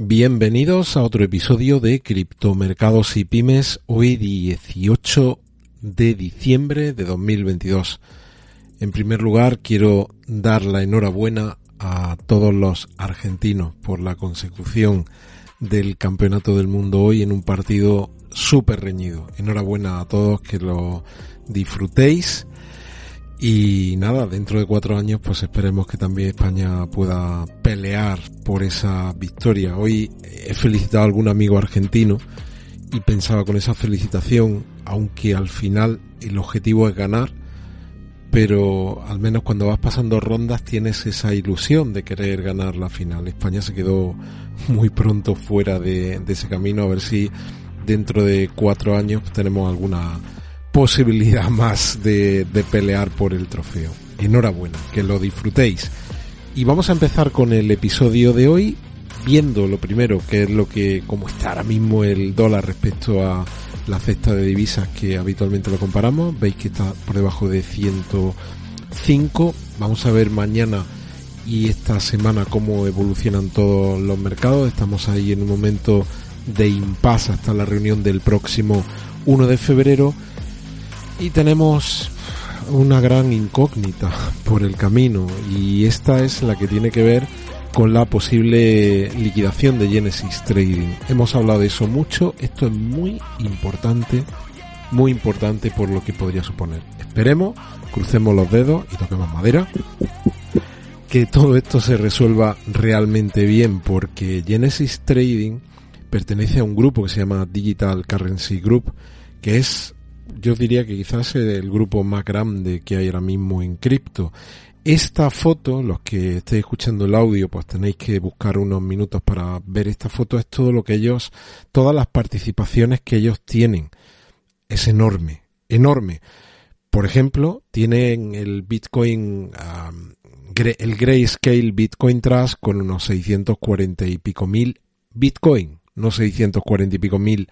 Bienvenidos a otro episodio de Criptomercados y Pymes, hoy 18 de diciembre de 2022. En primer lugar, quiero dar la enhorabuena a todos los argentinos por la consecución del Campeonato del Mundo hoy en un partido súper reñido. Enhorabuena a todos que lo disfrutéis. Y nada, dentro de cuatro años pues esperemos que también España pueda pelear por esa victoria. Hoy he felicitado a algún amigo argentino y pensaba con esa felicitación, aunque al final el objetivo es ganar, pero al menos cuando vas pasando rondas tienes esa ilusión de querer ganar la final. España se quedó muy pronto fuera de, ese camino, a ver si dentro de cuatro años tenemos alguna posibilidad más de, pelear por el trofeo. Enhorabuena, que lo disfrutéis. Y vamos a empezar con el episodio de hoy, viendo lo primero, que es lo que, cómo está ahora mismo el dólar respecto a la cesta de divisas que habitualmente lo comparamos. Veis que está por debajo de 105. Vamos a ver mañana y esta semana cómo evolucionan todos los mercados. Estamos ahí en un momento de impasse hasta la reunión del próximo 1 de febrero y tenemos una gran incógnita por el camino y esta es la que tiene que ver con la posible liquidación de Genesis Trading. Hemos hablado de eso mucho, esto es muy importante, muy importante por lo que podría suponer. Esperemos, crucemos los dedos y toquemos madera, que todo esto se resuelva realmente bien porque Genesis Trading pertenece a un grupo que se llama Digital Currency Group, que es, yo diría que quizás el grupo más grande que hay ahora mismo en cripto. Esta foto, los que estéis escuchando el audio, pues tenéis que buscar unos minutos para ver esta foto, es todo lo que ellos, todas las participaciones que ellos tienen. Es enorme, enorme. Por ejemplo, tienen el Bitcoin, el Grayscale Bitcoin Trust con unos 640 y pico mil Bitcoin no 640 y pico mil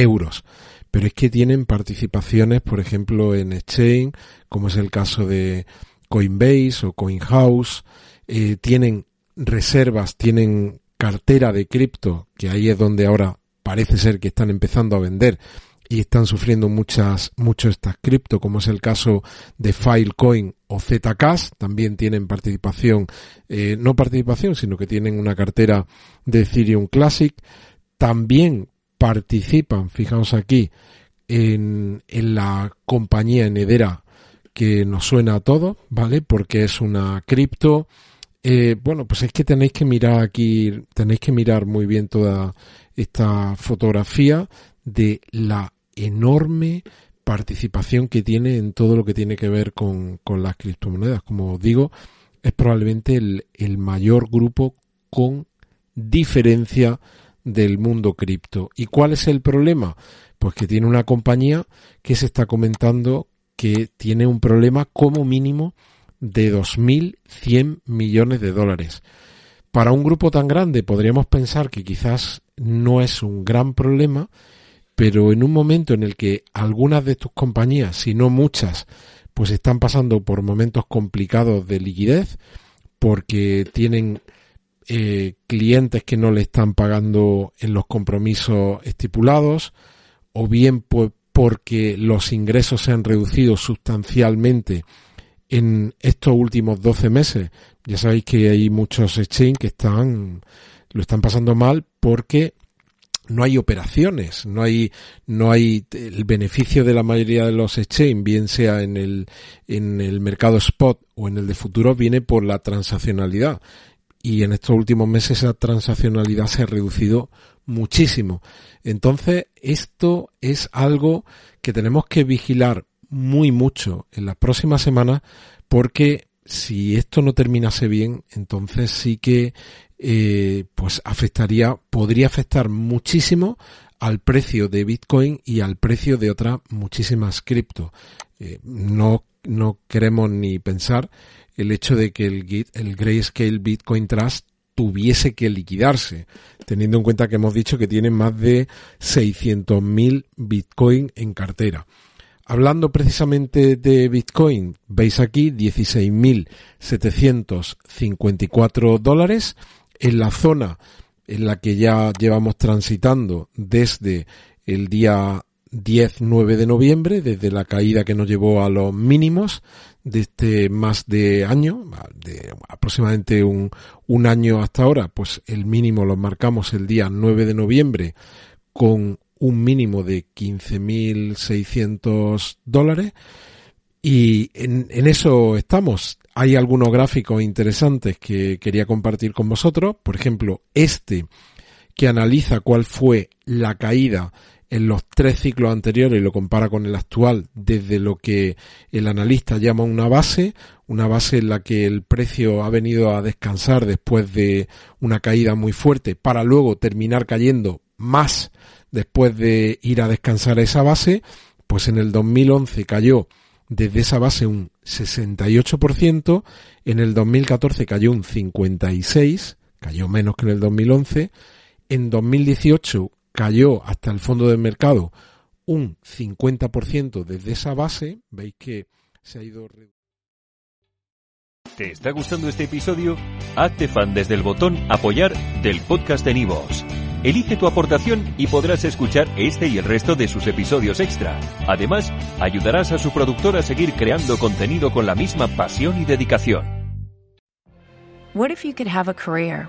euros. Pero es que tienen participaciones, por ejemplo, en exchange, como es el caso de Coinbase o CoinHouse, eh, tienen reservas, tienen cartera de cripto, que ahí es donde ahora parece ser que están empezando a vender y están sufriendo muchas, mucho estas cripto, como es el caso de Filecoin o Zcash, también tienen participación, eh, no participación, sino que tienen una cartera de Ethereum Classic, también participan, fijaos aquí, en, en la compañía Enedera que nos suena a todos, ¿vale? Porque es una cripto. Eh, bueno, pues es que tenéis que mirar aquí, tenéis que mirar muy bien toda esta fotografía de la enorme participación que tiene en todo lo que tiene que ver con, con las criptomonedas. Como os digo, es probablemente el, el mayor grupo con diferencia del mundo cripto. ¿Y cuál es el problema? Pues que tiene una compañía que se está comentando que tiene un problema como mínimo de 2.100 millones de dólares. Para un grupo tan grande podríamos pensar que quizás no es un gran problema, pero en un momento en el que algunas de tus compañías, si no muchas, pues están pasando por momentos complicados de liquidez, porque tienen eh, clientes que no le están pagando en los compromisos estipulados, o bien porque los ingresos se han reducido sustancialmente en estos últimos 12 meses. Ya sabéis que hay muchos exchange que están, lo están pasando mal porque no hay operaciones, no hay, no hay el beneficio de la mayoría de los exchange, bien sea en el, en el mercado spot o en el de futuro, viene por la transaccionalidad y en estos últimos meses esa transaccionalidad se ha reducido muchísimo. Entonces, esto es algo que tenemos que vigilar muy mucho en las próximas semanas porque si esto no terminase bien, entonces sí que eh, pues afectaría, podría afectar muchísimo al precio de Bitcoin y al precio de otras muchísimas cripto. Eh, no, no queremos ni pensar el hecho de que el, el Grayscale Bitcoin Trust tuviese que liquidarse, teniendo en cuenta que hemos dicho que tiene más de 600.000 Bitcoin en cartera. Hablando precisamente de Bitcoin, veis aquí 16.754 dólares en la zona en la que ya llevamos transitando desde el día 10-9 de noviembre, desde la caída que nos llevó a los mínimos de este más de año, de aproximadamente un, un año hasta ahora, pues el mínimo lo marcamos el día 9 de noviembre con un mínimo de 15.600 dólares y en, en, eso estamos. Hay algunos gráficos interesantes que quería compartir con vosotros. Por ejemplo, este que analiza cuál fue la caída en los tres ciclos anteriores y lo compara con el actual desde lo que el analista llama una base, una base en la que el precio ha venido a descansar después de una caída muy fuerte para luego terminar cayendo más después de ir a descansar a esa base, pues en el 2011 cayó desde esa base un 68%, en el 2014 cayó un 56%, cayó menos que en el 2011, en 2018 cayó hasta el fondo del mercado un 50% desde esa base, veis que se ha ido... ¿Te está gustando este episodio? Hazte fan desde el botón apoyar del podcast de Nivos. Elige tu aportación y podrás escuchar este y el resto de sus episodios extra. Además, ayudarás a su productor a seguir creando contenido con la misma pasión y dedicación. What if you could have a career